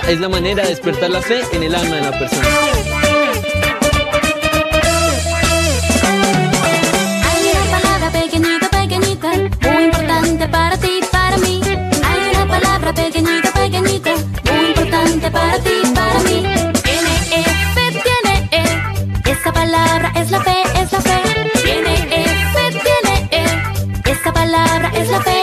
es la manera de despertar la fe en el alma de la persona. Hay una palabra pequeñita, pequeñita, muy importante para ti, para mí. Hay una palabra pequeñita, pequeñita, muy importante para ti, para mí. Tiene E, fe, tiene E. Esa palabra es la fe, es la fe. Tiene E, fe, tiene E. Esa palabra es la fe,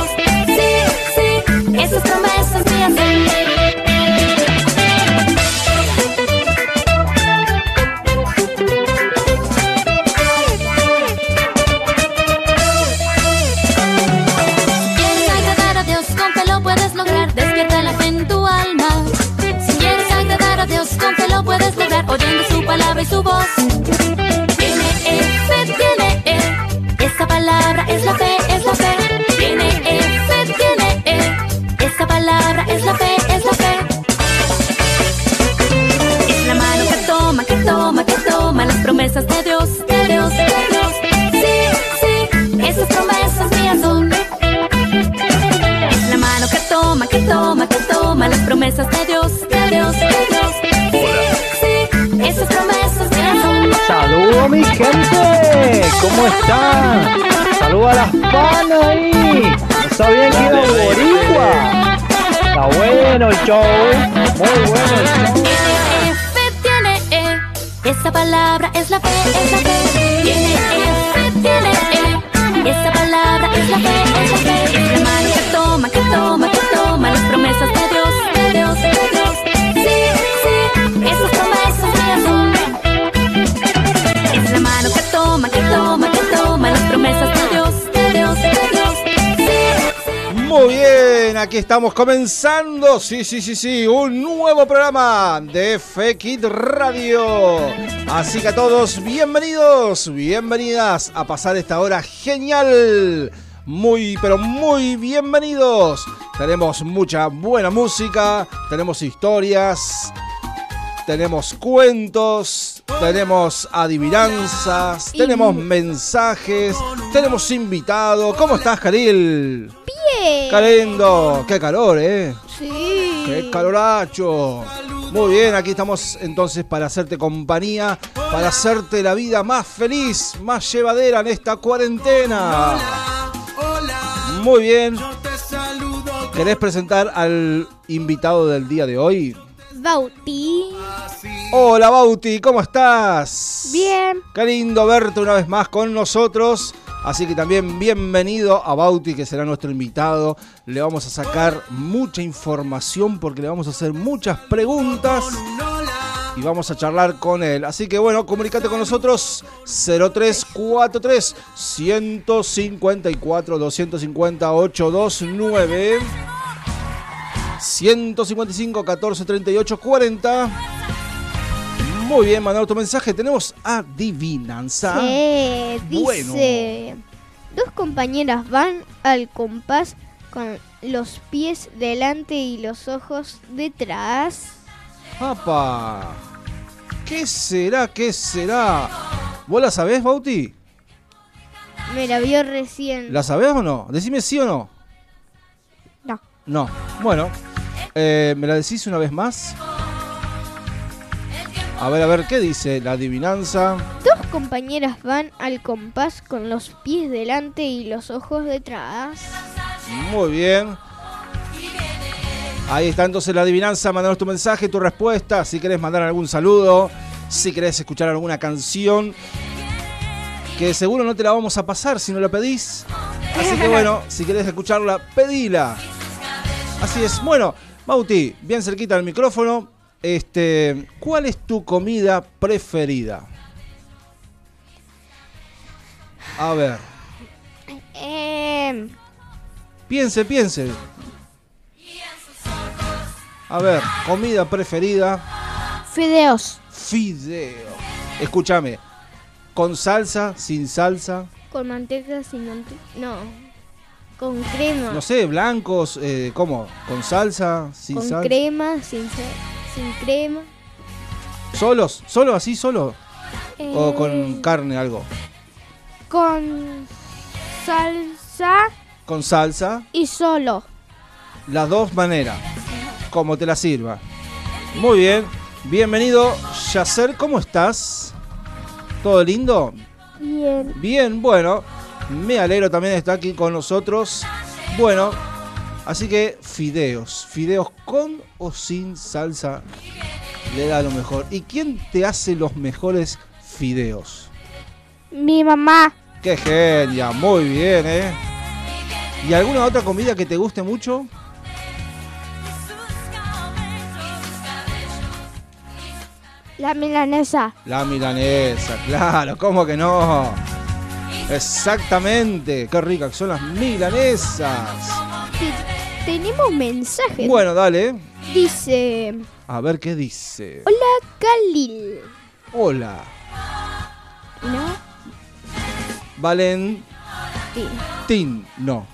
¿Cómo están? Saludos a las panas ahí. No sabían que Boricua. Está bueno el show, muy bueno el show. Tiene E, E. Esa palabra es la fe, es la fe. Tiene E, fe, tiene E. Esa palabra es la fe, es la fe. Es la mano que toma, que toma, que toma las promesas de Dios, de Dios, de Dios. Sí, sí, esas promesas mías son. Muy bien, aquí estamos comenzando, sí, sí, sí, sí, un nuevo programa de FX Radio. Así que a todos, bienvenidos, bienvenidas a pasar esta hora genial. Muy, pero muy bienvenidos. Tenemos mucha buena música, tenemos historias, tenemos cuentos, tenemos adivinanzas, tenemos mensajes, tenemos invitado. ¿Cómo estás, Karil? Bien. ¡Qué lindo! ¡Qué calor, eh! Sí. ¡Qué caloracho! Muy bien, aquí estamos entonces para hacerte compañía, para hacerte la vida más feliz, más llevadera en esta cuarentena. Muy bien. ¿Querés presentar al invitado del día de hoy? Bauti. Hola Bauti, ¿cómo estás? Bien. Qué lindo verte una vez más con nosotros. Así que también bienvenido a Bauti, que será nuestro invitado. Le vamos a sacar mucha información porque le vamos a hacer muchas preguntas y vamos a charlar con él. Así que bueno, comunícate con nosotros 0343 154 250 829 155 14 38 40 Muy bien, mandado tu mensaje. Tenemos adivinanza. Sí, Bueno. dice. Dos compañeras van al compás con los pies delante y los ojos detrás. ¡Apa! ¿Qué será? ¿Qué será? ¿Vos la sabés, Bauti? Me la vio recién. ¿La sabés o no? Decime sí o no. No. No. Bueno, eh, ¿me la decís una vez más? A ver, a ver, ¿qué dice la adivinanza? Dos compañeras van al compás con los pies delante y los ojos detrás. Muy bien. Ahí está entonces la adivinanza. Mandanos tu mensaje, tu respuesta. Si querés mandar algún saludo, si querés escuchar alguna canción, que seguro no te la vamos a pasar si no la pedís. Así que bueno, si querés escucharla, pedila. Así es. Bueno, Bauti, bien cerquita del micrófono. Este, ¿cuál es tu comida preferida? A ver, Eh, piense, piense. A ver, comida preferida, fideos. fideo. Escúchame, ¿con salsa, sin salsa? Con manteca sin manteca. No. Con crema. No sé, blancos, eh, ¿cómo? ¿Con salsa? ¿Sin con salsa? crema, sin, sin crema. ¿Solos? ¿Solo así, solo? ¿O Eh, con carne, algo? con salsa Con salsa, y solo. las dos maneras, como te la sirva. Muy bien, bienvenido, Yacer, ¿cómo estás? ¿Todo lindo? Bien. Bien, bueno, me alegro también de estar aquí con nosotros. Bueno, así que fideos, fideos con o sin salsa le da lo mejor. ¿Y quién te hace los mejores fideos? Mi mamá. ¡Qué genia! Muy bien, ¿eh? ¿Y alguna otra comida que te guste mucho? La milanesa. La milanesa, claro, ¿cómo que no? Exactamente, qué ricas que son las milanesas. Te- Tenemos mensajes. Bueno, dale. Dice. A ver qué dice. Hola, Khalil. Hola. ¿No? Valentín. Sí. No.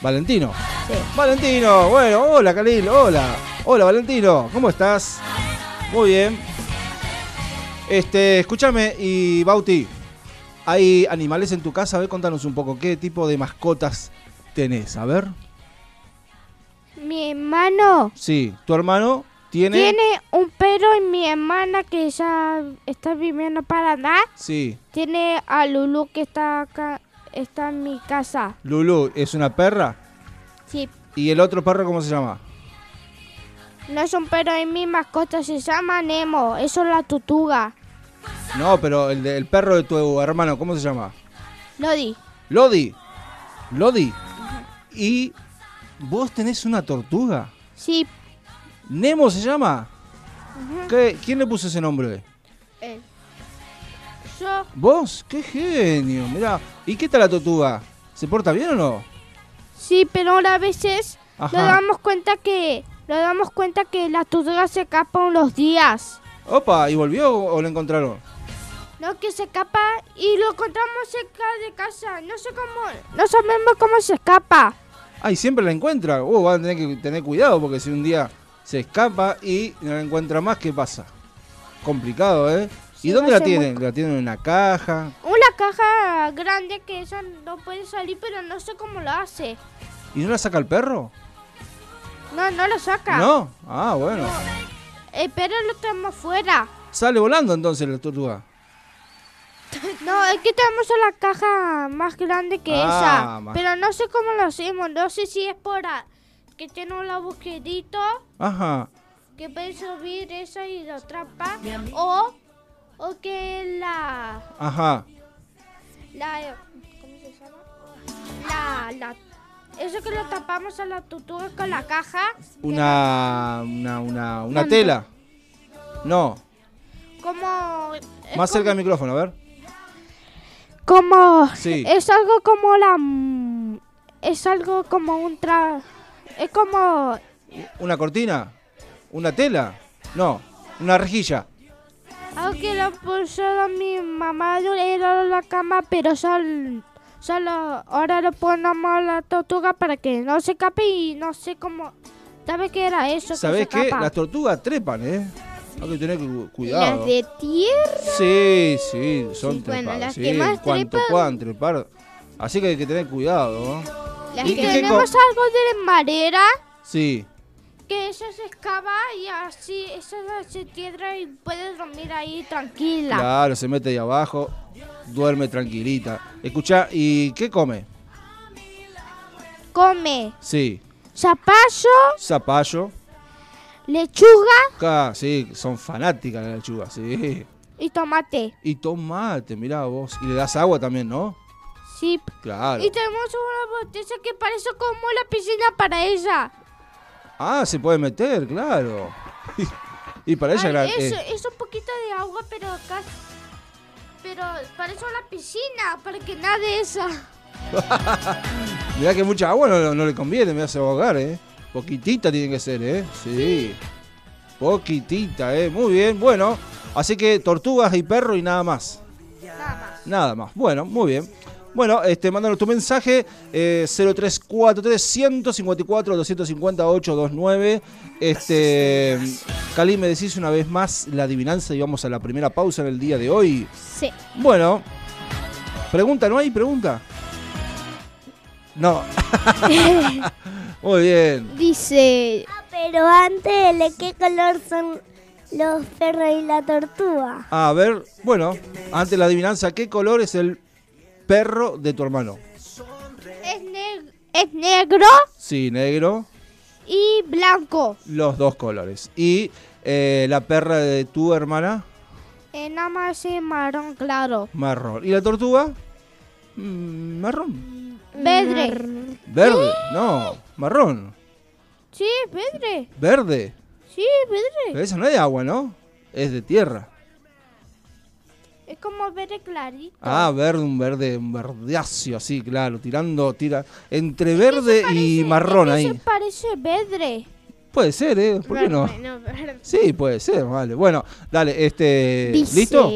Valentino. Sí. Valentino, bueno, hola Khalil, hola. Hola Valentino, ¿cómo estás? Muy bien. Este, escúchame y Bauti, ¿hay animales en tu casa? A ver, contanos un poco, ¿qué tipo de mascotas tenés? A ver. Mi hermano Sí, tu hermano tiene... tiene un perro y mi hermana que ya está viviendo en Paraná Sí, tiene a Lulu que está acá, está en mi casa. Lulu, ¿es una perra? Sí, ¿Y el otro perro cómo se llama? no es un perro, es mi mascota, se llama Nemo, eso es la tutuga. No, pero el, de- el perro de tu hermano, ¿cómo se llama? Lodi, Lodi. Lodi. ¿Y vos tenés una tortuga? sí, ¿Nemo se llama? ¿Qué- ¿Quién le puso ese nombre? él. Yo, ¿Vos? ¡Qué genio! Mirá. ¿Y qué tal la tortuga? ¿Se porta bien o no? sí, pero ahora a veces Ajá. nos damos cuenta que, nos damos cuenta que la tutuga se escapa unos días. Opa, ¿y volvió o lo encontraron? No, que se escapa y lo encontramos cerca de casa. No sé cómo, no sabemos cómo se escapa. Ay, siempre la encuentra. Uh, van a tener que tener cuidado porque si un día se escapa y no la encuentra más, ¿qué pasa? Complicado, ¿eh? ¿Y dónde la muy tienen? ¿La tienen en una caja? Una caja grande que esa no puede salir, pero no sé cómo lo hace. ¿Y no la saca el perro? No, no lo saca. ¿No? Ah, bueno. El perro lo tenemos fuera. Sale volando entonces la tortuga. No, es que tenemos la caja más grande que Ah, esa. más- Pero no sé cómo lo hacemos. No sé si es por a- que tiene un agujerito Ajá. que puede subir esa y lo atrapa. O, o que la, Ajá. la. ¿Cómo se llama? La. la eso que lo tapamos a la tortuga con la caja. Una. Una. Una. Una tela. No. Como. Más cerca del micrófono, a ver. Como. Sí. Es algo como la. Es algo como un tra. Es como. ¿Una cortina? ¿Una tela? No. Una rejilla. Algo que lo puso mi mamá era la cama, pero solo. Solo. Ahora lo ponemos a la tortuga para que no se escape y no sé cómo. ¿Sabes qué era eso? ¿Sabés que se qué? Las tortugas trepan, ¿eh? Hay que tener cu- cuidado. Las de tierra. Sí, sí, son Sí, bueno, trepadas. las sí, que más cuanto trepan- puedan trepar. Así que hay que tener cuidado. ¿Y que tenemos algo de madera. Sí. Que esa se excava y así esa se tierra y puedes dormir ahí tranquila. Claro, se mete ahí abajo, duerme tranquilita. Escucha, ¿y qué come? Come Sí, zapallo, zapallo. lechuga Acá, sí, son fanáticas las lechugas, sí. y tomate. Y tomate, mirá vos. Y le das agua también, ¿no? Sí. Claro. Y tenemos una botella que parece como la piscina para ella. Ah, se puede meter, claro. y para ella, Ay, la- es, eh, es un poquito de agua, pero acá... Pero parece una piscina, para que nade esa. mirá que mucha agua no, no le conviene, me hace ahogar, ¿eh? Poquitita tiene que ser, ¿eh? Sí. Poquitita, ¿eh? Muy bien, bueno. Así que tortugas y perro y nada más. Nada más. Nada más. Bueno, muy bien. Bueno, este, mándanos tu mensaje eh, 0343 154 258 29. Este, Cali, me decís una vez más la adivinanza y vamos a la primera pausa en el día de hoy. Sí. Bueno, pregunta, ¿no hay pregunta? No. Muy bien. Dice, Pero antes, ¿de qué color son los perros y la tortuga? A ver, bueno, antes la adivinanza, ¿qué color es el perro de tu hermano? es, neg- es negro Sí, negro, y blanco. los dos colores. Y eh, la perra de tu hermana, Eh, nada más es marrón claro. marrón. ¿Y la tortuga? Mm, marrón. Vedre. Verde, no, marrón. Sí, vedre. Verde. Sí, vedre. Pero esa no es de agua, ¿no? Es de tierra. Como verde clarito. Ah, verde, un verde, un verdeáceo, así, claro, tirando, tira, entre verde y marrón ahí. se parece vedre. Puede ser, ¿eh? ¿Por qué no? Sí, puede ser, vale. Bueno, dale, este. Dice- ¿Listo?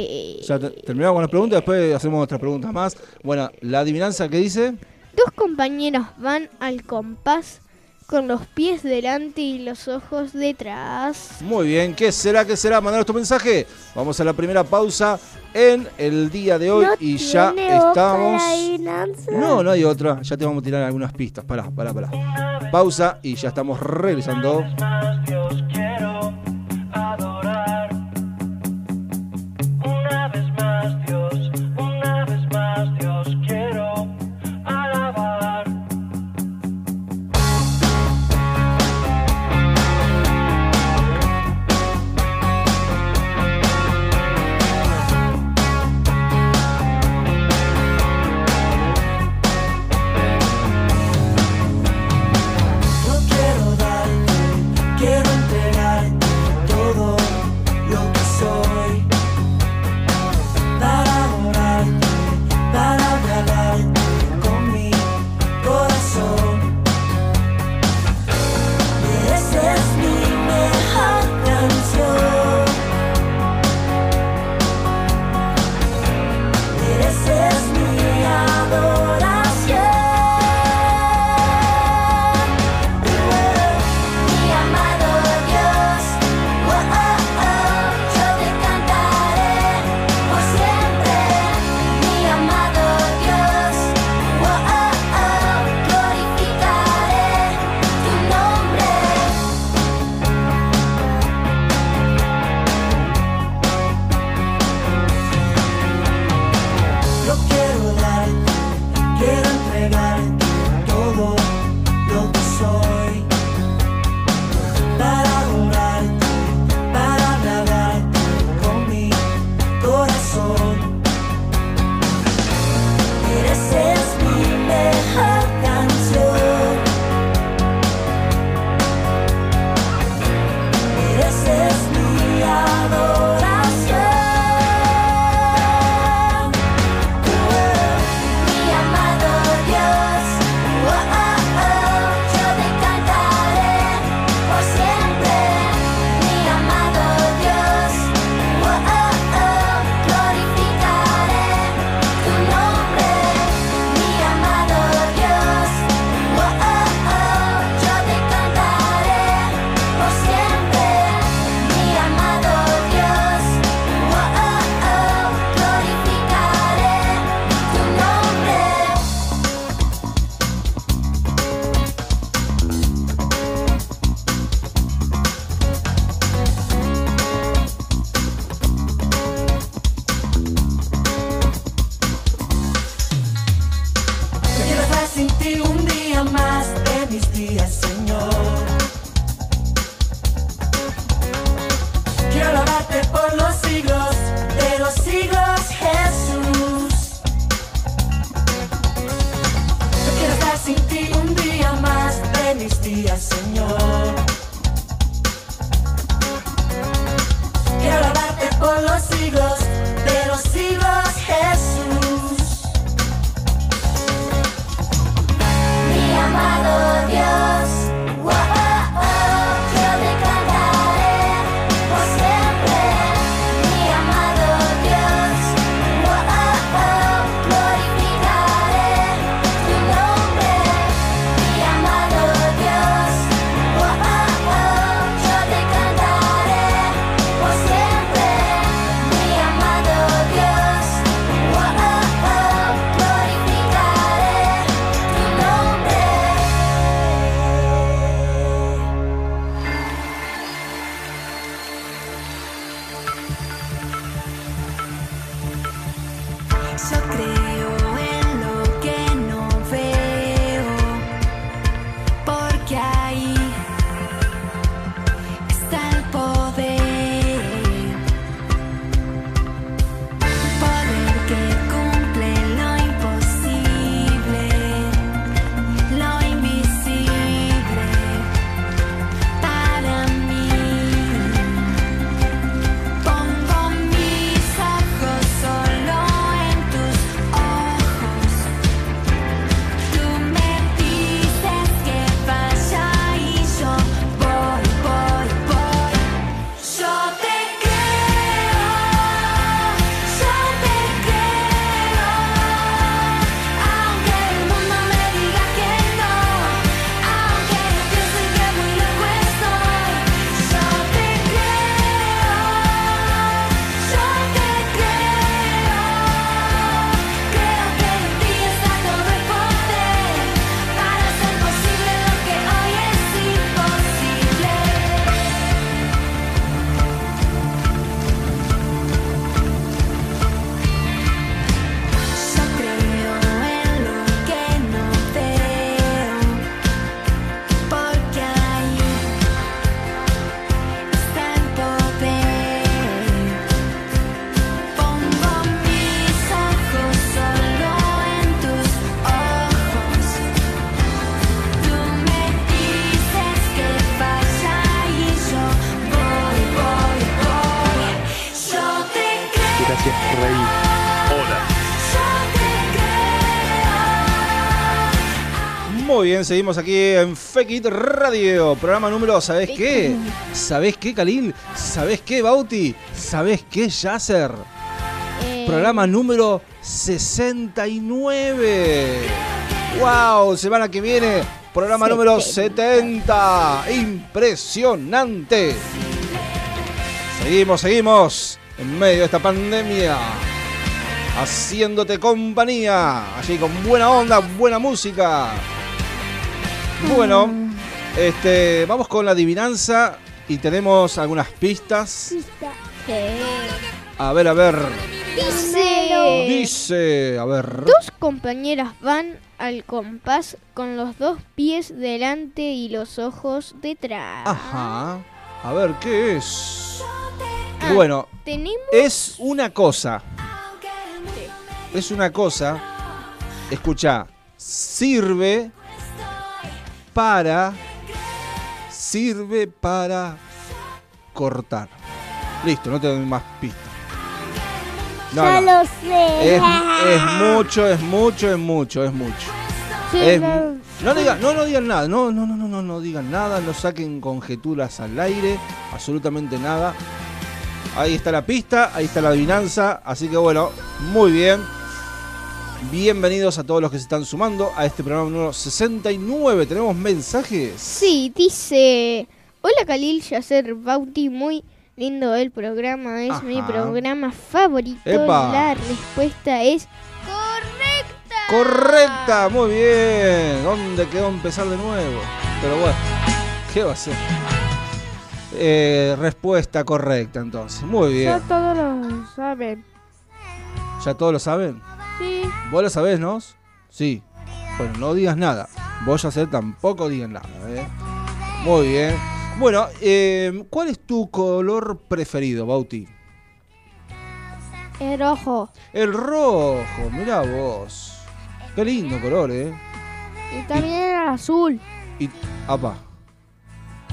Ya te- terminamos con las preguntas, después hacemos otras preguntas más. Bueno, la adivinanza que dice. Dos compañeros van al compás con los pies delante y los ojos detrás. Muy bien, ¿qué será? ¿Qué será? Mandaros tu mensaje. Vamos a la primera pausa en el día de hoy ¿No y ya estamos. No, no hay otra. Ya te vamos a tirar algunas pistas. Pará, pará, pará. Pausa y ya estamos regresando. Dios quiero bien, seguimos aquí en Fekit Radio, programa número, ¿sabés qué? ¿Sabés qué, Khalil? ¿Sabés qué, Bauti? ¿Sabés qué, Yasser? Eh, Programa número 69. ¡Wow! Semana que viene, programa número 70. Impresionante. Seguimos, seguimos en medio de esta pandemia. Haciéndote compañía. Allí con buena onda, buena música. Bueno, este, vamos con la adivinanza y tenemos algunas pistas. A ver, a ver. Dice. Dice, a ver. Dos compañeras van al compás con los dos pies delante y los ojos detrás. Ajá. A ver, ¿qué es? Ah, Bueno, Tenemos. es una cosa. Es una cosa. Escucha, sirve para. Sirve para cortar. Listo, no te doy más pistas. No, ya no. lo sé. Es, es mucho, es mucho, es mucho, es mucho. Sí, Es- no- no, digan, no, no digan nada, no, no, no, no, no, no digan nada, no saquen conjeturas al aire, absolutamente nada. Ahí está la pista, ahí está la adivinanza, así que bueno, muy bien. Bienvenidos a todos los que se están sumando a este programa número 69. ¿Tenemos mensajes? Sí, dice. Hola Khalil Yasser Bauti, muy lindo el programa, es mi programa favorito. Epa. La respuesta es correcta. Correcta, muy bien. ¿Dónde quedó empezar de nuevo? Pero bueno, ¿qué va a ser? Eh, respuesta correcta entonces. Muy bien. Ya todos lo saben. ¿Ya todos lo saben? Sí. Vos lo sabés, ¿no? Sí. Bueno, no digas nada. Vos ya sé, tampoco digan nada. ¿eh? Muy bien. Bueno, eh, ¿cuál es tu color preferido, Bauti? El rojo. El rojo, mirá vos. Qué lindo color, ¿eh? Y también el azul. Y, apa.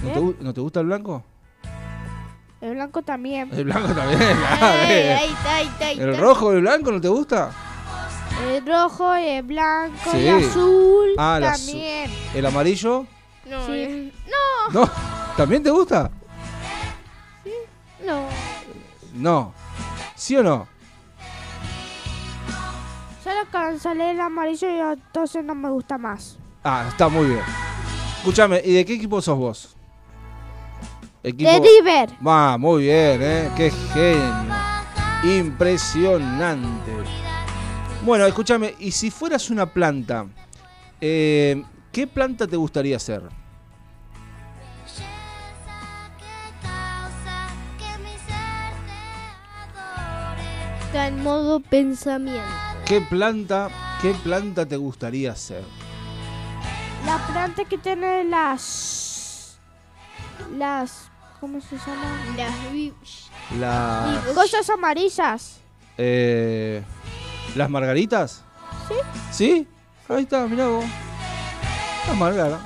¿No te, ¿Eh? gu- no te gusta el blanco? El blanco también. El blanco también, claro, Ay, ¿El rojo y el blanco no te gusta? El rojo, el blanco, Sí. el azul Ah, también. ¿El amarillo? No, sí. No. ¿También te gusta? no. No. ¿Sí o no? Solo cancelé el amarillo y entonces no me gusta más. Ah, está muy bien. Escúchame, ¿y de qué equipo sos vos? Equipo... De River. Va, muy bien, ¿eh? Qué genio. Impresionante. Bueno, escúchame, y si fueras una planta, eh, ¿qué planta te gustaría ser? Está en modo pensamiento. ¿Qué planta, qué planta te gustaría ser? La planta que tiene las. Las. ¿Cómo se llama? Las Las, Cosas amarillas. eh, ¿Las margaritas? Sí. ¿Sí? Ahí está, mirá vos. Las margaras.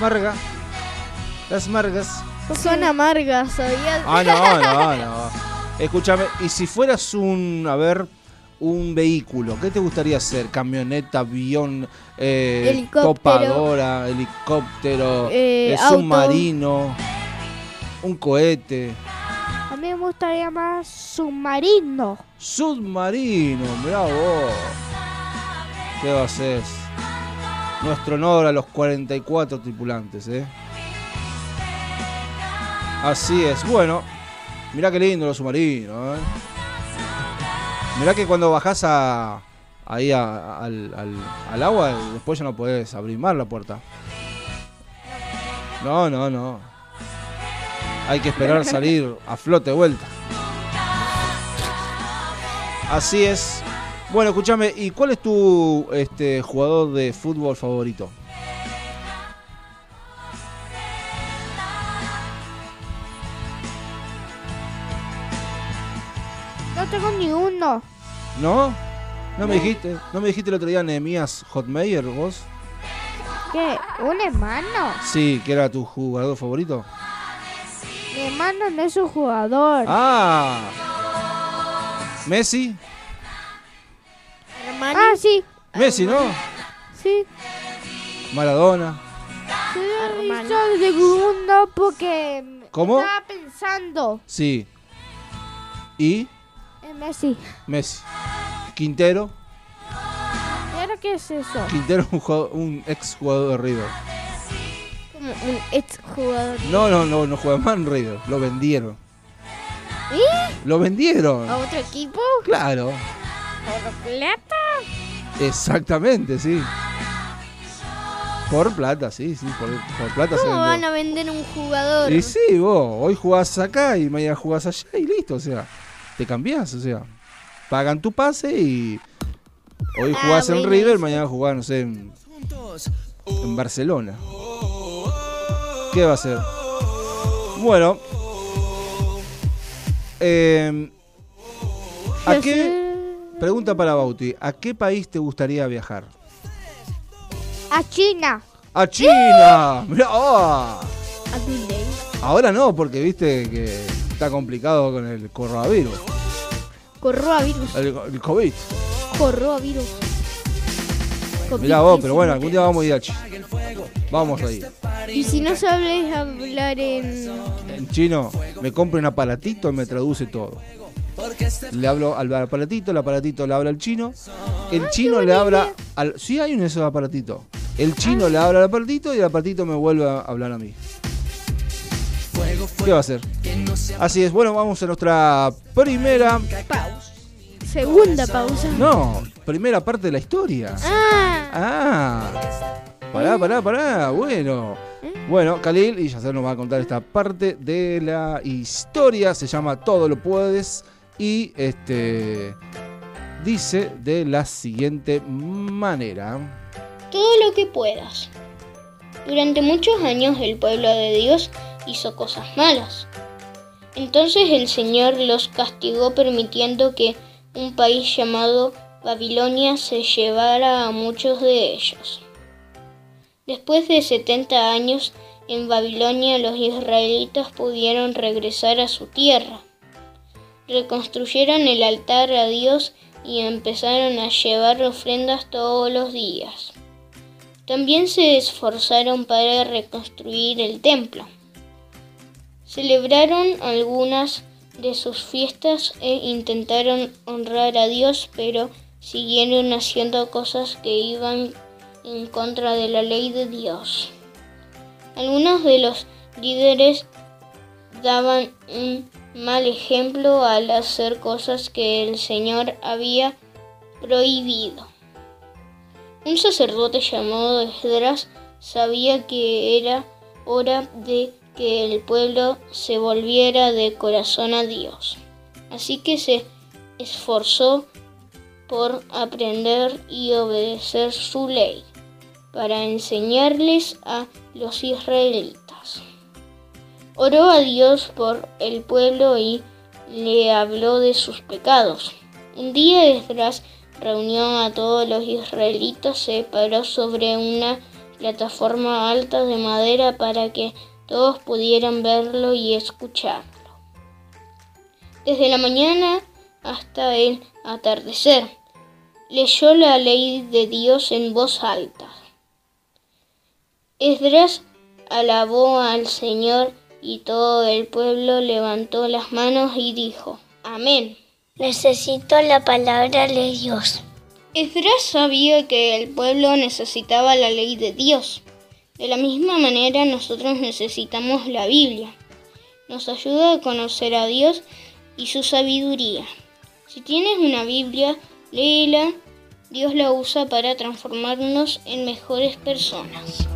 Marga. Las margas. Son amargas, ¿sabías? Ah, no, no, no. Escúchame, y si fueras un, a ver, un vehículo, ¿qué te gustaría ser? ¿Camioneta, avión, eh, Helicóptero. topadora, helicóptero, Eh, eh, submarino, un cohete, Me gustaría más submarino. submarino? Vos. ¿Qué va a ser? Nuestro honor a los 44 tripulantes, ¿eh? Así es. Bueno, mirá qué lindo los submarinos, ¿eh? Mirá que cuando bajás a, ahí al- al agua, después ya no podés abrir más la puerta. No, no, no. Hay que esperar salir a flote de vuelta. Así es. Bueno, escúchame, ¿y cuál es tu este, jugador de fútbol favorito? No tengo ni uno. ¿No? ¿No me dijiste? ¿No me dijiste el otro día Nehemías Hotmeyer, vos? ¿Qué? ¿Un hermano? Sí, que era tu jugador favorito. Mi hermano no es un jugador. Ah. Messi. Hermano. Ah, sí. Messi, ¿no? Sí. Maradona. Sí, Hermano. yo de uno porque ¿Cómo? estaba pensando Sí. ¿Y? en Messi. Messi. Quintero. ¿Y ahora qué es eso? Quintero es un, jugador- un ex jugador de River. Un ex jugador. No, no, no, no juega más en River. Lo vendieron. ¿Y? Lo vendieron. ¿A otro equipo? Claro. ¿Por plata? Exactamente, sí. Por plata, sí, sí, por, por plata ¿Cómo van a vender un jugador? Y sí, vos, hoy jugás acá y mañana jugás allá y listo, o sea, te cambiás, o sea, pagan tu pase y hoy Ah, jugás en River, mañana jugás, no sé, en, en Barcelona. ¿Qué va a ser? Bueno, eh, ¿a qué? Pregunta para Bauti, ¿a qué país te gustaría viajar? A China. ¡A China! Mirá, oh, A Disney. ahora no, porque viste que está complicado con el coronavirus, Coronavirus. el, el COVID. Coronavirus. Mirá vos, pero bueno, algún día vamos a ir a China. Vamos a ir. Y si no sabes hablar en. En chino me compro un aparatito y me traduce todo. Le hablo al aparatito, el aparatito le habla al chino, el chino le habla al... Sí hay un esos aparatito. El chino le habla al aparatito y el aparatito me vuelve a hablar a mí. ¿Qué va a hacer? Así es, bueno, vamos a nuestra primera... Segunda pausa. No, primera parte de la historia. Ah, Ah, pará, pará, pará. Bueno, bueno, Khalil y Yasser nos va a contar esta parte de la historia. Se llama Todo lo puedes y este dice de la siguiente manera. todo lo que puedas. Durante muchos años el pueblo de Dios hizo cosas malas. Entonces el Señor los castigó permitiendo que un país llamado Babilonia se llevara a muchos de ellos. Después de 70 años en Babilonia los israelitas pudieron regresar a su tierra. Reconstruyeron el altar a Dios y empezaron a llevar ofrendas todos los días. También se esforzaron para reconstruir el templo. Celebraron algunas de sus fiestas e intentaron honrar a Dios, pero siguieron haciendo cosas que iban en contra de la ley de Dios. Algunos de los líderes daban un mal ejemplo al hacer cosas que el Señor había prohibido. Un sacerdote llamado Esdras sabía que era hora de que el pueblo se volviera de corazón a Dios. Así que se esforzó por aprender y obedecer su ley, para enseñarles a los israelitas. Oró a Dios por el pueblo y le habló de sus pecados. Un día Esdras reunió a todos los israelitas, se paró sobre una plataforma alta de madera para que todos pudieran verlo y escucharlo. Desde la mañana hasta el atardecer, leyó la ley de Dios en voz alta. Esdras alabó al Señor y todo el pueblo levantó las manos y dijo, Amén. Necesito la palabra de Dios. Esdras sabía que el pueblo necesitaba la ley de Dios. De la misma manera nosotros necesitamos la Biblia. Nos ayuda a conocer a Dios y su sabiduría. Si tienes una Biblia, léela. Dios la usa para transformarnos en mejores personas.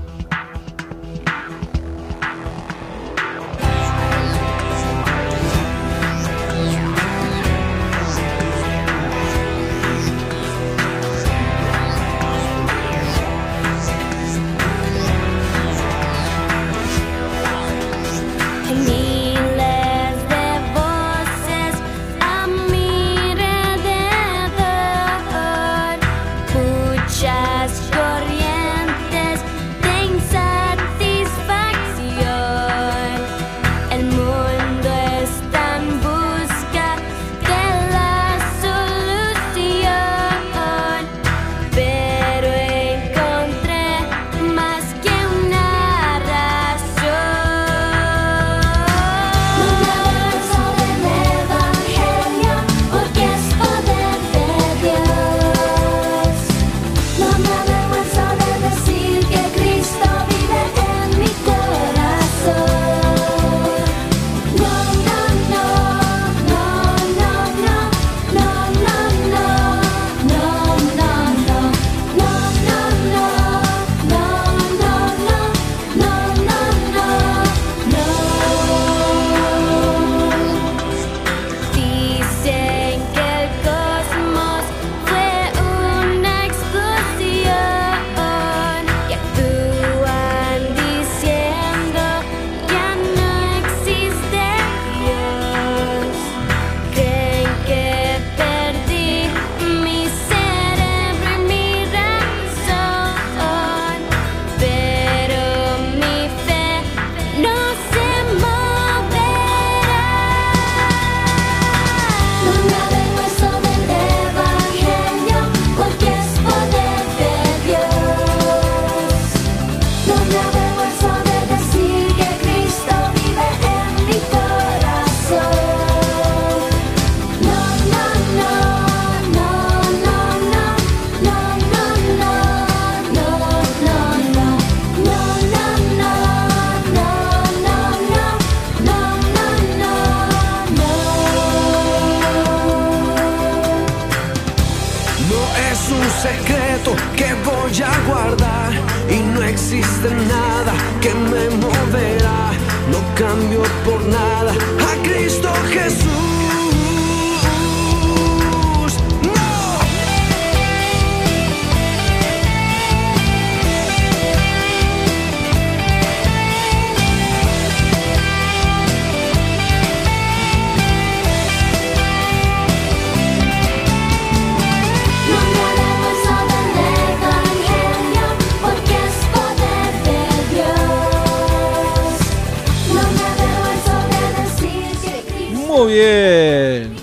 Bien.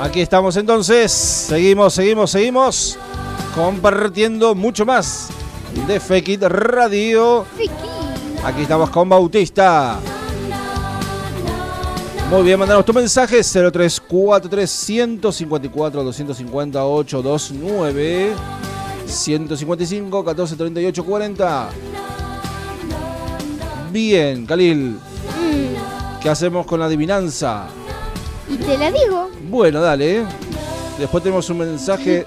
Aquí estamos entonces. Seguimos, seguimos, seguimos. Compartiendo mucho más de Fekit Radio. Aquí estamos con Bautista. Muy bien, mandanos tu mensaje 0343 154 250 829 155 14 38 40. Bien, Khalil. ¿Qué hacemos con la adivinanza? Y te la digo, Bueno, dale. ¿eh? Después tenemos un mensaje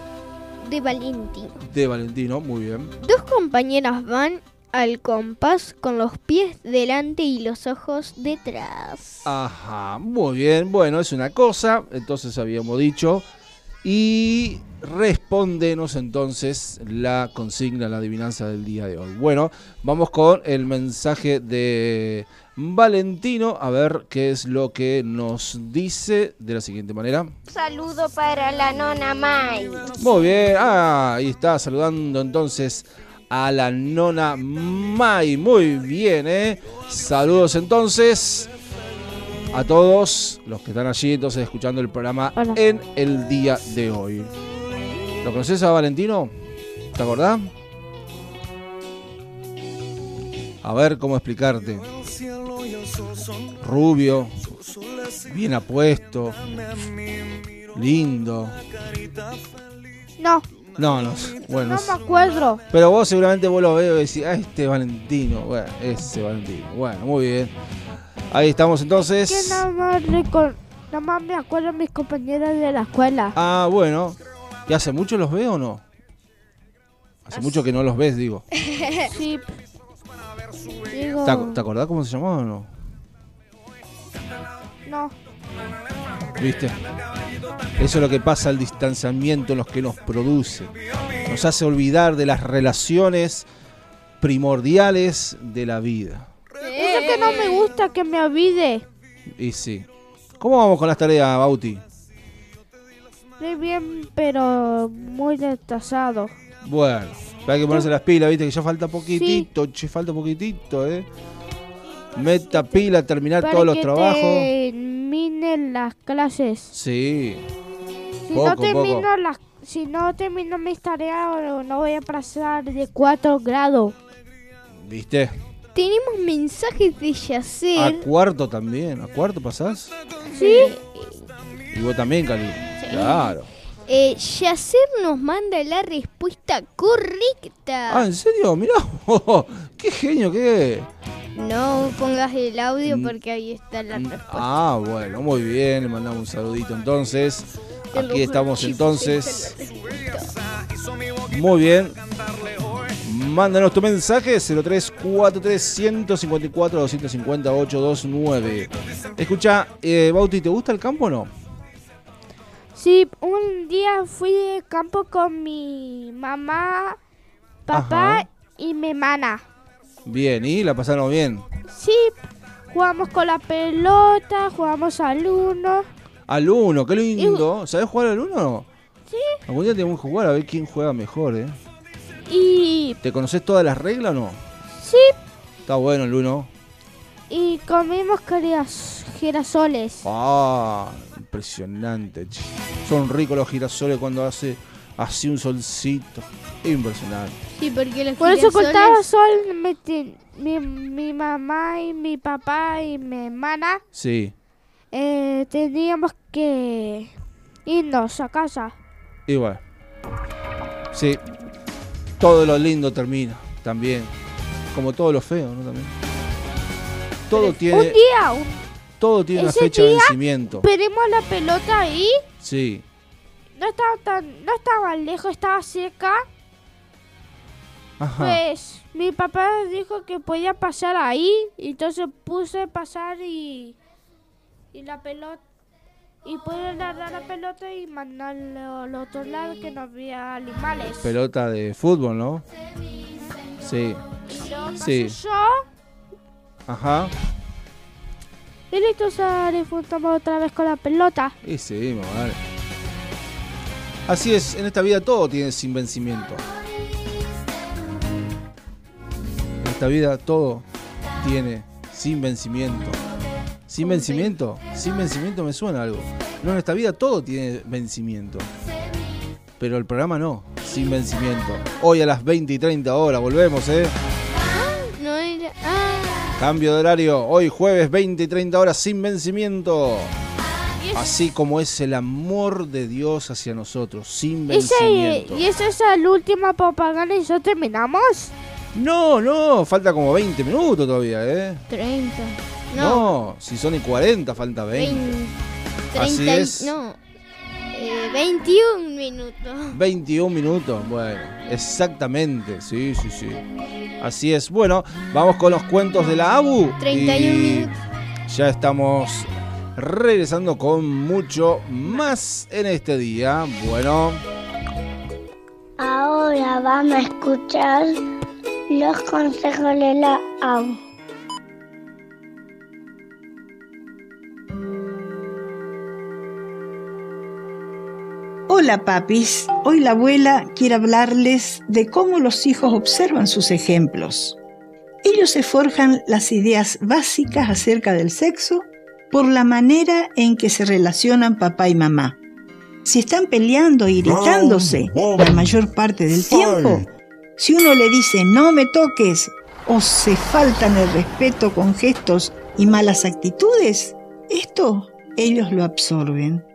de Valentino. de Valentino. Muy bien. Dos compañeras van al compás con los pies delante y los ojos detrás. Ajá, muy bien. Bueno, es una cosa. Entonces habíamos dicho y respóndenos entonces la consigna, la adivinanza del día de hoy. Bueno, vamos con el mensaje de Valentino, a ver qué es lo que nos dice de la siguiente manera. Saludo para la nona Mai. Muy bien, ah, ahí está saludando entonces a la nona Mai. Muy bien, ¿eh? Saludos entonces a todos los que están allí entonces escuchando el programa Hola. en el día de hoy. ¿Lo conoces a Valentino? ¿Te acordás? A ver cómo explicarte. Rubio, bien apuesto, lindo. No, No, no, bueno. no me acuerdo. Pero vos seguramente vos lo veo y decís, ah, este Valentino, bueno, ese Valentino. Bueno, muy bien. Ahí estamos Que entonces. nada más, recor- nada más me acuerdo de mis compañeros de la escuela. Ah, bueno. ¿Y hace mucho los veo o no? Hace mucho que no los ves, digo. Sí. Digo, ¿Te, ac- te acordás cómo se llamaba o no? no. ¿Viste? Eso es lo que pasa al distanciamiento en los que nos produce. Nos hace olvidar de las relaciones primordiales de la vida. Eso que no me gusta que me olvide. Y sí. ¿Cómo vamos con las tareas, Bauti? Muy bien, pero muy retrasado. Bueno, hay que ponerse las pilas, viste que ya falta poquitito, che, falta poquitito, eh. Meta pila, terminar Para todos los que trabajos. terminen las clases. Sí. Si Poco, no termino poco. las, si no termino mis tareas, no- voy a pasar de 4 grados. ¿Viste? Tenemos mensajes de A Yacer. cuarto también. ¿A cuarto pasás? ¿Sí? Y vos también, Cali. Claro. Eh, Yacer nos manda la respuesta correcta. Ah, ¿en serio? Mirá. ¡Qué genio que es! No pongas el audio Mm. porque ahí está la respuesta. Ah, bueno, muy bien. Le mandamos un saludito entonces. Aquí estamos entonces. Muy bien. Mándanos tu mensaje 0343 154 250 829. Escucha, eh, Bauti, ¿te gusta el campo o no? Sí, un día fui de campo con mi mamá, papá Ajá. y mi hermana. Bien, ¿y la pasaron bien? Sí, jugamos con la pelota, jugamos al uno. Al uno, qué lindo. ¿Sabés jugar al uno? Sí. Algún día tenemos que jugar a ver quién juega mejor, ¿eh? Y ¿Te conoces todas las reglas o no? sí, Está bueno el uno. y comimos giras- girasoles. Ah, impresionante. che. Son ricos los girasoles cuando hace así un solcito. Impresionante. Sí, porque los Por eso girasoles- cortaba sol me mi, mi mamá y mi papá y mi hermana Sí. eh, teníamos que irnos a casa. Y bueno. Sí. Todo lo lindo termina también. Como todo lo feo, ¿no? También. Todo Un tiene, día un- todo tiene una fecha de día vencimiento. pedimos la pelota ahí. Sí. No estaba tan, no estaba lejos, estaba cerca. Ajá. Pues mi papá dijo que podía pasar ahí, y entonces puse a pasar y y la pelota y pude agarrar la pelota y mandarlo al otro lado que no había animales. Pelota de fútbol, ¿no? Sí. Sí. yo Ajá. Y listo, disfrutamos otra vez con la pelota. Y seguimos, vale. Así es, en esta vida todo tiene sin vencimiento. En esta vida todo tiene sin vencimiento. ¿Sin vencimiento? Sin vencimiento me suena algo. No, en esta vida todo tiene vencimiento. Pero el programa no, sin vencimiento. Hoy a las 20 y 30 horas volvemos, ¿eh? Ah, Cambio de horario, hoy jueves 20 y 30 horas sin vencimiento. Así como es el amor de Dios hacia nosotros, sin vencimiento. y esa es la última propaganda y ya terminamos. No, no, falta como 20 minutos todavía, ¿eh? 30. No, No. si son y 40, falta 20. 20. Así 30 y- es. No. Eh, 21 minutos. 21 minutos, bueno, exactamente, sí, sí, sí. Así es. Bueno, vamos con los cuentos de la ABU. 31 y minutos. Ya estamos regresando con mucho más en este día. Bueno, Ahora vamos a escuchar los consejos de la AU. Hola papis, hoy la abuela quiere hablarles de cómo los hijos observan sus ejemplos. Ellos se forjan las ideas básicas acerca del sexo por la manera en que se relacionan papá y mamá. Si están peleando e irritándose la mayor parte del tiempo, si uno le dice no me toques o se faltan el respeto con gestos y malas actitudes, esto ellos lo absorben.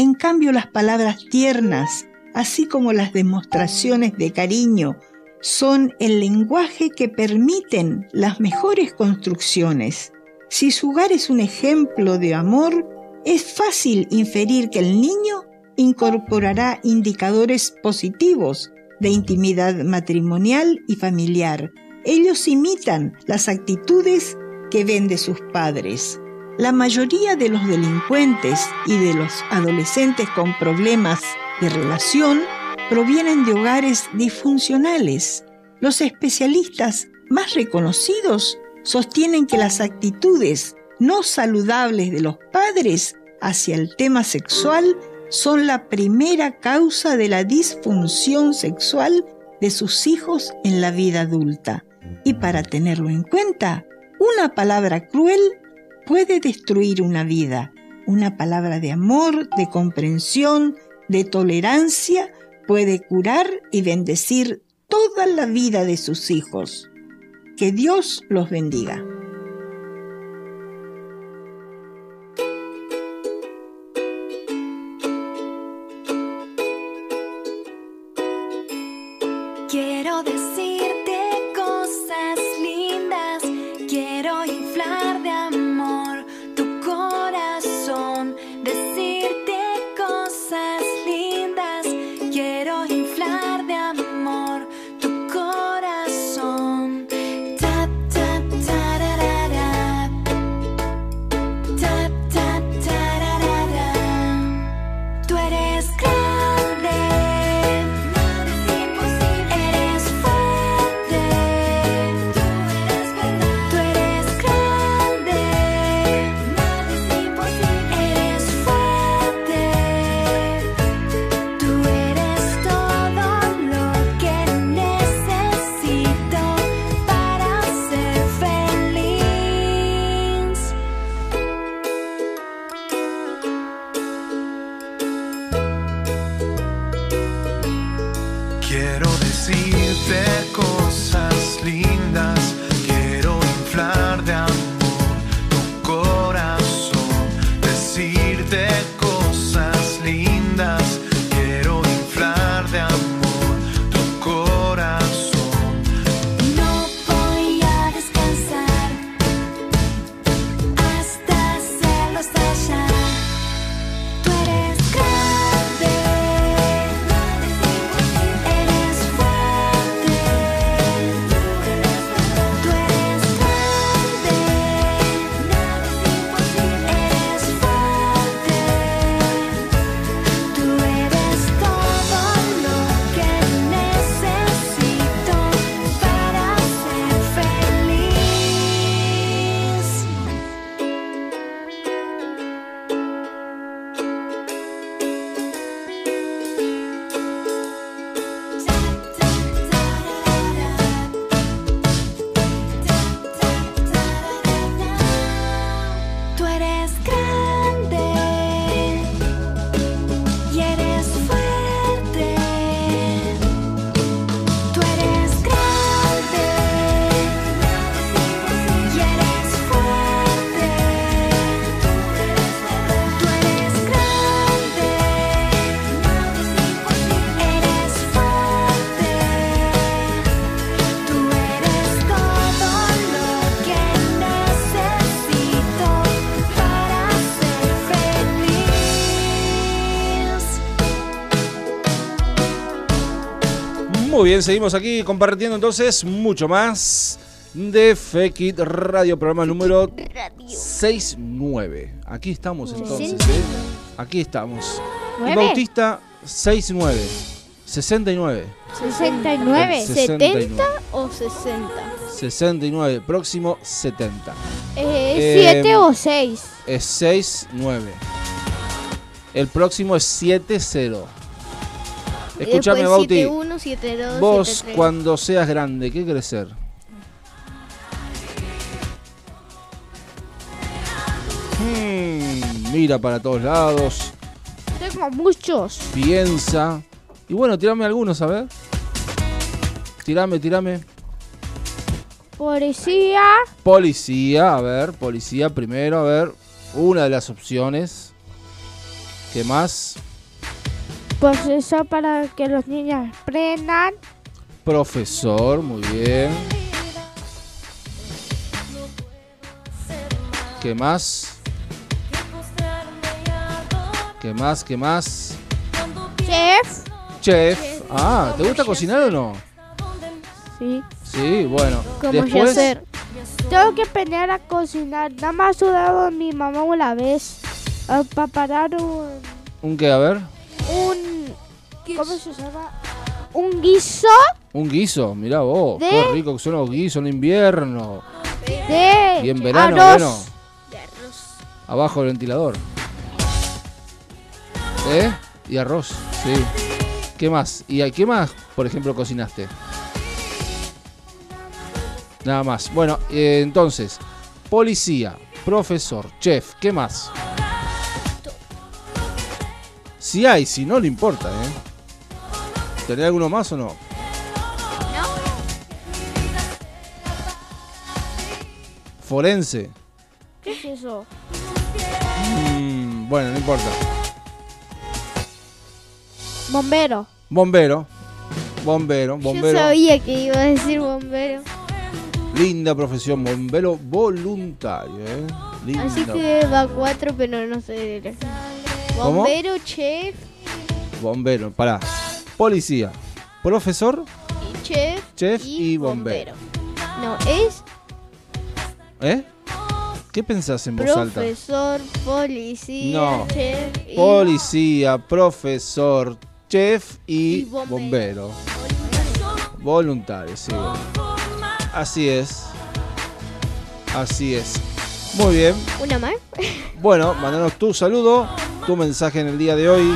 En cambio, las palabras tiernas, así como las demostraciones de cariño, son el lenguaje que permiten las mejores construcciones. Si su hogar es un ejemplo de amor, es fácil inferir que el niño incorporará indicadores positivos de intimidad matrimonial y familiar. Ellos imitan las actitudes que ven de sus padres. La mayoría de los delincuentes y de los adolescentes con problemas de relación provienen de hogares disfuncionales. Los especialistas más reconocidos sostienen que las actitudes no saludables de los padres hacia el tema sexual son la primera causa de la disfunción sexual de sus hijos en la vida adulta. Y para tenerlo en cuenta, una palabra cruel puede destruir una vida. Una palabra de amor, de comprensión, de tolerancia puede curar y bendecir toda la vida de sus hijos. Que Dios los bendiga. Bien, seguimos aquí compartiendo entonces mucho más de Fekit Radio, programa número 69. Aquí estamos entonces, ¿eh? Aquí estamos. ¿Nueve? Bautista 69. 69. 69, 69. 70 o 60. 69. Próximo 70. Eh, Em, ¿Siete o seis? Es 6-9. El próximo es 7-0. Escúchame, Bauti. 71, 72, Vos, 73. cuando seas grande, ¿qué querés ser? Hmm, mira para todos lados, Tengo muchos. piensa. Y bueno, tirame algunos, a ver. Tirame, tirame. Policía, Policía, a ver, policía primero, a ver. Una de las opciones. ¿Qué más? Profesor para que los niños aprendan. Profesor, muy bien. ¿Qué más? ¿Qué más? ¿Qué más? Chef. Chef. Ah, ¿te gusta cocinar o no? Sí. Sí, bueno. ¿Cómo Después, hacer? Tengo que aprender a cocinar. Nada más ayudado a mi mamá una vez a preparar un, ¿un qué? A ver. Un ¿cómo se llama? Un guiso Un guiso, mirá vos. ¿De? Qué rico que son los guisos en invierno. de Y en verano, arroz. bueno. Abajo del ventilador. ¿Eh? Y arroz, sí. ¿Qué más? ¿Y a qué más, por ejemplo, cocinaste? Nada más. Bueno, eh, entonces, policía, profesor, chef, ¿qué más? Si hay, si no, le importa, ¿eh? ¿Tenés alguno más o no? Forense. ¿Qué es eso? Mm, bueno, no importa. Bombero. Bombero. Bombero, Yo bombero. sabía que iba a decir bombero. Linda profesión, bombero voluntario, ¿eh? Linda. Así que va cuatro, pero no sé. ¿Cómo? Bombero, chef, Bombero, pará. Policía, profesor, chef chef y, y bombero. No, es ¿Eh? ¿Qué pensás en voz alta? profesor, policía, No. chef y Policía, profesor, chef y, Y bombero. bombero. Voluntario, sí. Así es. Así es. Muy bien. una más. Bueno, mandanos tu saludo, tu mensaje en el día de hoy.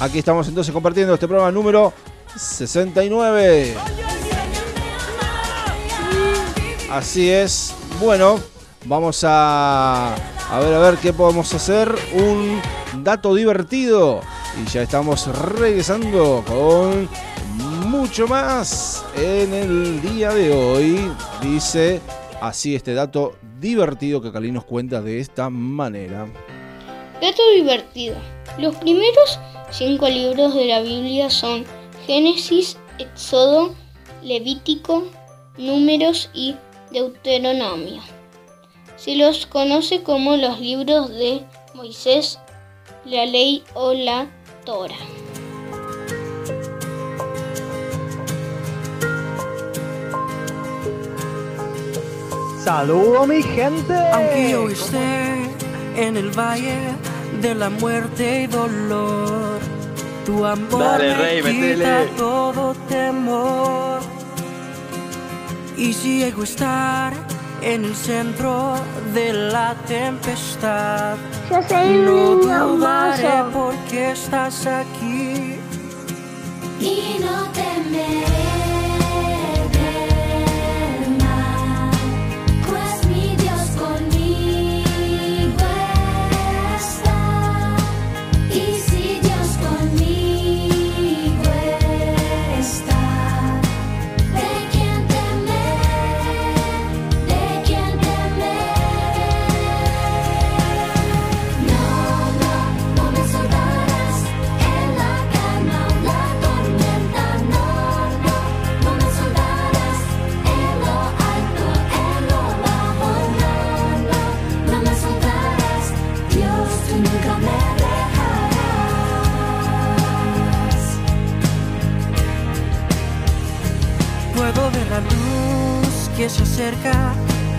Aquí estamos entonces compartiendo este programa número 69. Así es. Bueno, vamos a, a ver a ver qué podemos hacer. Un dato divertido. Y ya estamos regresando con mucho más en el día de hoy. Dice así este dato divertido que Cali nos cuenta de esta manera. Dato divertido. Los primeros cinco libros de la Biblia son Génesis, Éxodo, Levítico, Números y Deuteronomio. Se los conoce como los libros de Moisés, la ley o la Torah. Saludo mi gente. Aunque yo esté en el valle de la muerte y dolor, tu amor Dale, me rey, quita metele. todo temor. Y si llego a estar en el centro de la tempestad, Yo soy no dudaré porque estás aquí. Y no temeré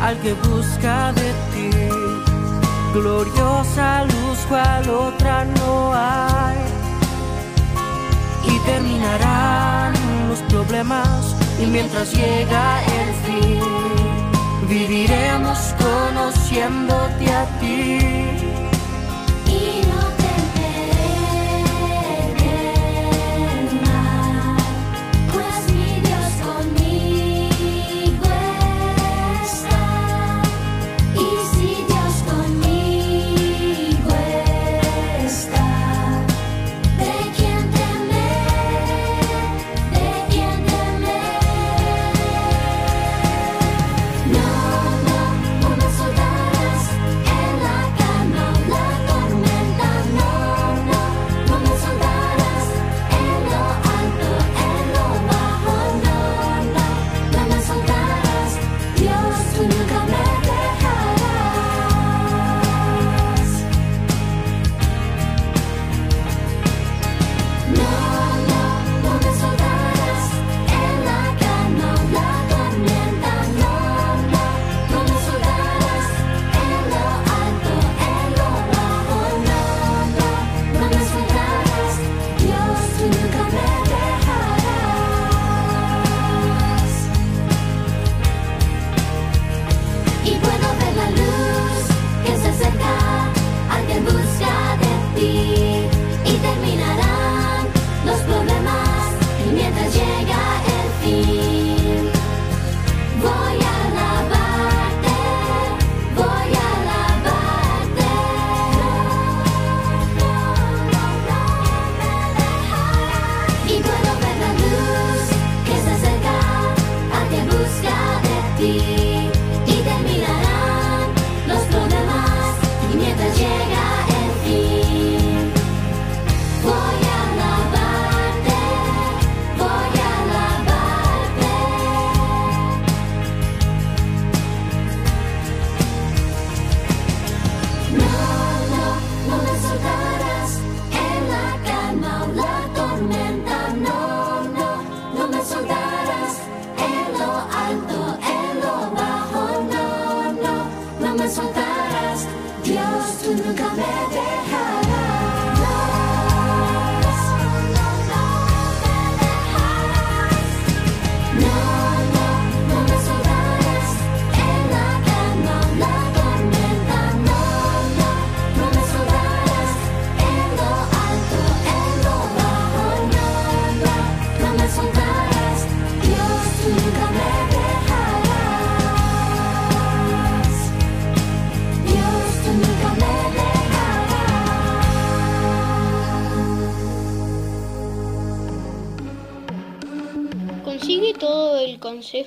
al que busca de ti. Gloriosa luz cual otra no hay. Y terminarán los problemas y mientras llega el fin, viviremos conociéndote a ti.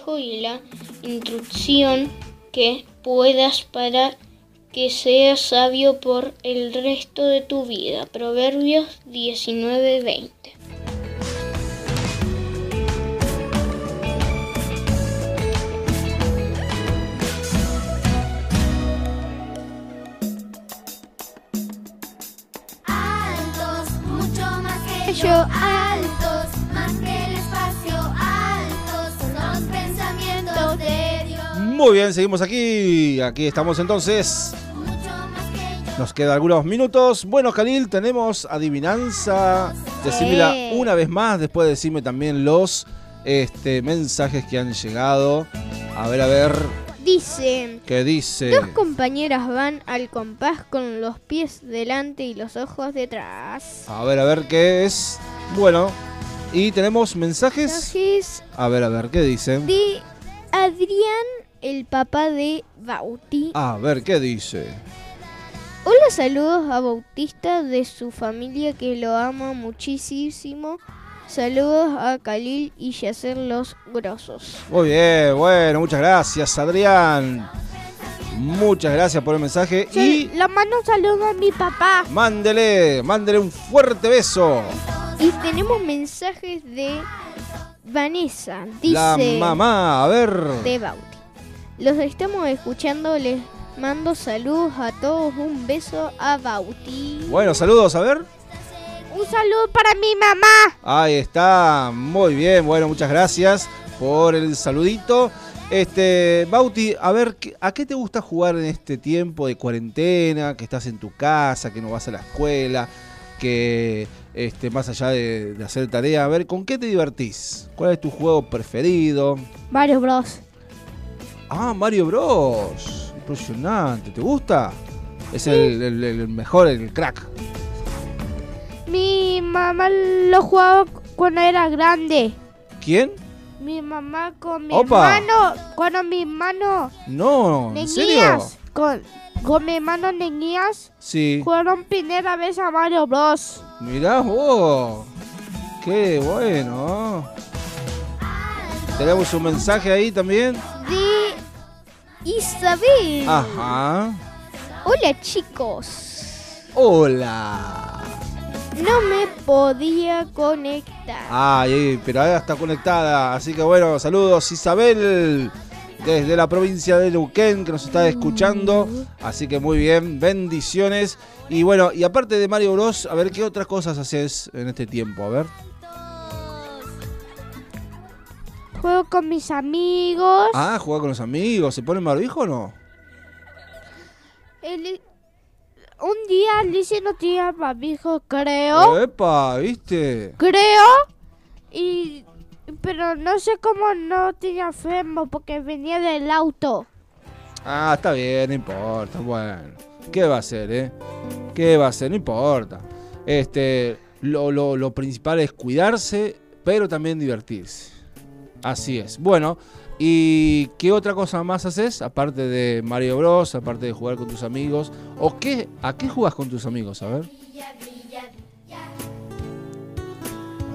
Consejo y la instrucción que puedas para que seas sabio por el resto de tu vida. Proverbios 19:20. Altos, mucho más que Yo. Altos, Muy bien, seguimos aquí. Aquí estamos entonces. Nos quedan algunos minutos. Bueno, Khalil, tenemos adivinanza. Decímela Sí. una vez más. Después decime también los este, mensajes que han llegado. A ver, a ver. Dice, ¿Qué dice? dos compañeras van al compás con los pies delante y los ojos detrás. A ver, a ver qué es. Bueno, y tenemos mensajes. Mensajes A ver, a ver, ¿qué dicen? de Adrián, el papá de Bauti. A ver, ¿qué dice? Hola, saludos a Bautista de su familia que lo ama muchísimo. Saludos a Khalil y Yacer los Grosos. Muy bien, bueno, muchas gracias, Adrián. Muchas gracias por el mensaje y Le mando un saludo a mi papá. mándele, mándele un fuerte beso. Y tenemos mensajes de Vanessa. Dice La mamá, a ver. de Bauti. Los estamos escuchando, les mando saludos a todos, un beso a Bauti. Bueno, saludos, a ver. Un saludo para mi mamá. Ahí está, muy bien, bueno, muchas gracias por el saludito. Este, Bauti, a ver, ¿qué- ¿a qué te gusta jugar en este tiempo de cuarentena? Que estás en tu casa, que no vas a la escuela, que este, más allá de, de hacer tarea, a ver, ¿con qué te divertís? ¿Cuál es tu juego preferido? Mario Bros. Ah, Mario Bros. Impresionante, ¿te gusta? Es el, el- el mejor, el crack. Mi mamá lo jugaba cuando era grande. ¿Quién? Mi mamá con mi Opa. hermano, cuando mi hermano No, ¿en serio? niñas, con, con mi hermano niñas, Sí. jugaron primera vez a Mario Bros. Mirá vos. Qué bueno. Tenemos un mensaje ahí también. De Isabel. Ajá. Hola chicos. Hola. No me podía conectar. Ay, pero ahora está conectada. Así que bueno, saludos Isabel desde la provincia de Neuquén que nos está escuchando. Así que muy bien, bendiciones. Y bueno, y aparte de Mario Bros, a ver qué otras cosas haces en este tiempo. A ver. Juego con mis amigos. Ah, jugar con los amigos. ¿Se ponen barbijo o no? El- un día Lizzie no tenía barbijo, creo. Epa, ¿viste? Creo. Y. Pero no sé cómo no tenía enfermo porque venía del auto. Ah, está bien, no importa. Bueno, ¿qué va a hacer, eh? ¿Qué va a hacer? No importa. Este, lo, lo- lo principal es cuidarse, pero también divertirse. Así es. Bueno, ¿y qué otra cosa más haces? Aparte de Mario Bros, aparte de jugar con tus amigos. ¿O qué? ¿A qué jugas con tus amigos? A ver.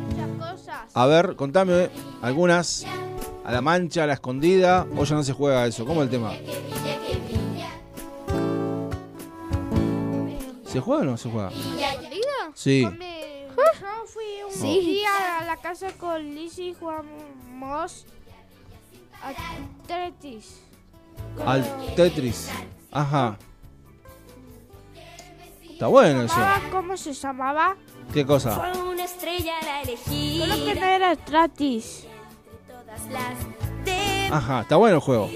Muchas cosas. A ver, contame algunas. A la mancha, a la escondida. O ya no se juega eso. ¿Cómo es el tema? ¿Se juega o no se juega? Sí. Yo fui un Sí. día a la casa con Lizzie y jugamos a Tetris. Al Tetris. Ajá. Está bueno eso. ¿Cómo se llamaba? ¿Qué cosa? Fue una estrella la elegí. Solo que no era de Ajá, está bueno el juego.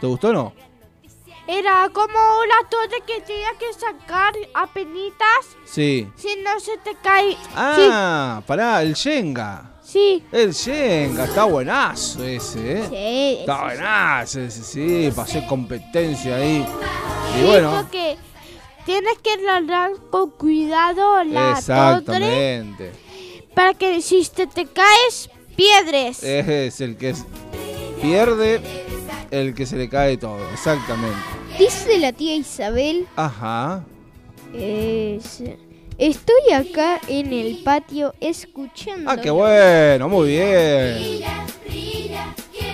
¿Te gustó o no? Era como una torre que tenía que sacar a penitas. Sí. Si no se te cae. Ah, pará, el Shenga. Sí. El Shenga, está buenazo ese, ¿eh? Sí. Está buenazo ese, sí. Pasé competencia ahí. Y Sí, bueno, porque tienes que ladrar con cuidado la torre exactamente. para que si te, te caes, piedres. Es el que es- pierde, el que se le cae todo, exactamente. Dice la tía Isabel. Ajá. es, estoy acá en el patio escuchando. Ah, qué bueno, muy bien.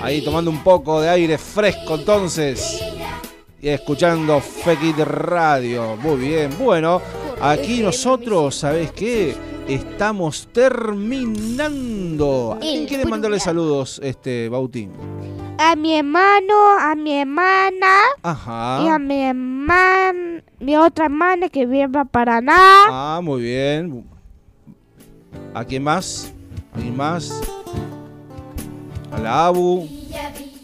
Ahí tomando un poco de aire fresco entonces. Y escuchando Fekit Radio. Muy bien. Bueno, aquí nosotros, ¿sabes qué? Estamos terminando. ¿A quién El quiere mandarle saludos, este, Bautín? A mi hermano, a mi hermana y a Ajá. mi hermana, mi otra hermana que vive en Paraná. Ah, muy bien. ¿A quién más? ¿A quién más? A la Abu.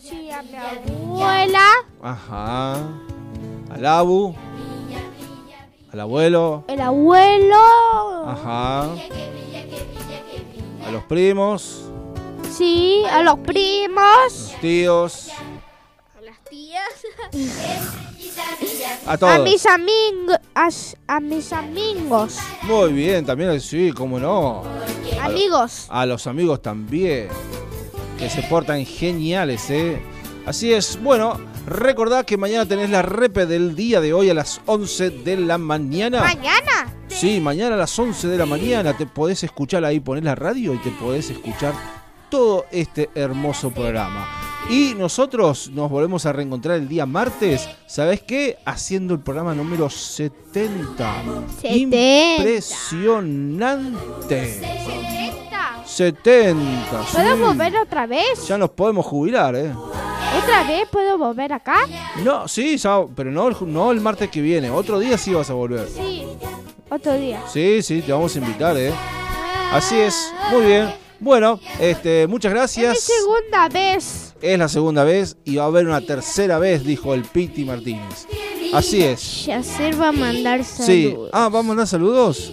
Sí, a mi abuela. Ajá. Al Abu. Al abuelo. El abuelo. Ajá. A los primos. Sí, a los primos. Los tíos. A las tías. A todos. A mis amigos. A, mis amigos. Muy bien, también sí, cómo no. Amigos. A los amigos también. Que se portan geniales, ¿eh? Así es. Bueno, recordad que mañana tenés la repe del día de hoy a las 11 de la mañana. Mañana. Sí, mañana a las 11 de la mañana te podés escuchar ahí, ponés la radio y te podés escuchar todo este hermoso programa. Y nosotros nos volvemos a reencontrar el día martes, ¿sabes qué? Haciendo el programa número 70. 70. Impresionante. 70. ¿Puedo sí. volver otra vez? Ya nos podemos jubilar, ¿eh? ¿Otra vez puedo volver acá? No, sí, ya- pero no, no el martes que viene. Otro día sí vas a volver. Sí. Otro día. Sí, sí, te vamos a invitar, ¿eh? Así es, muy bien. Bueno, este, muchas Es mi gracias. segunda vez. Es la segunda vez y va a haber una tercera vez, dijo el Piti Martínez. Así es. Yacer va a mandar Sí. saludos. Ah, ¿vamos a mandar saludos?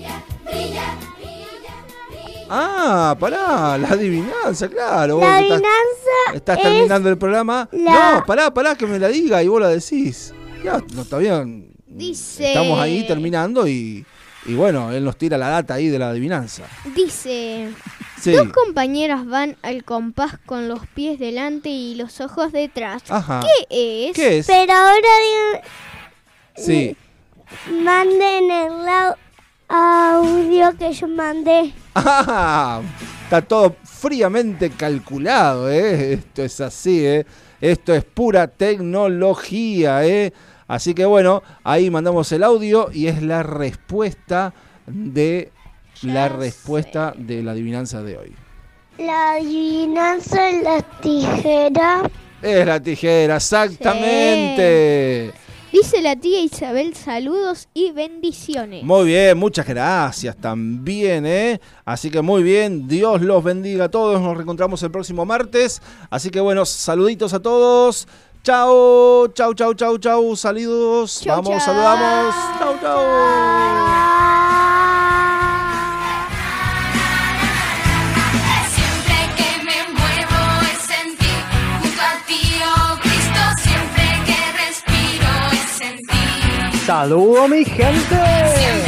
Ah, pará, la adivinanza, claro. La que estás- adivinanza Estás es terminando el programa. la- No, pará, pará, que me la diga y vos la decís. Ya, no está bien. Dice. Estamos ahí terminando y, y bueno, él nos tira la data ahí de la adivinanza. Dice. Sí. Dos compañeras van al compás con los pies delante y los ojos detrás. Ajá. ¿Qué es? ¿Qué es? Pero ahora Sí. manden el au- audio que yo mandé. Ah, está todo fríamente calculado, ¿eh? Esto es así, ¿eh? Esto es pura tecnología, ¿eh? Así que bueno, ahí mandamos el audio y es la respuesta de la respuesta de la adivinanza de hoy. La adivinanza en la tijera. Es la tijera, exactamente. Dice la tía Isabel, saludos y bendiciones. Muy bien, muchas gracias también, ¿eh? Así que muy bien, Dios los bendiga a todos, nos reencontramos el próximo martes. Así que bueno, saluditos a todos. Chao, chao, chao, chao, chao, saludos. Chau, Vamos, chau. saludamos. Chao, chao. Siempre que respiro es en ti. Saludo mi gente.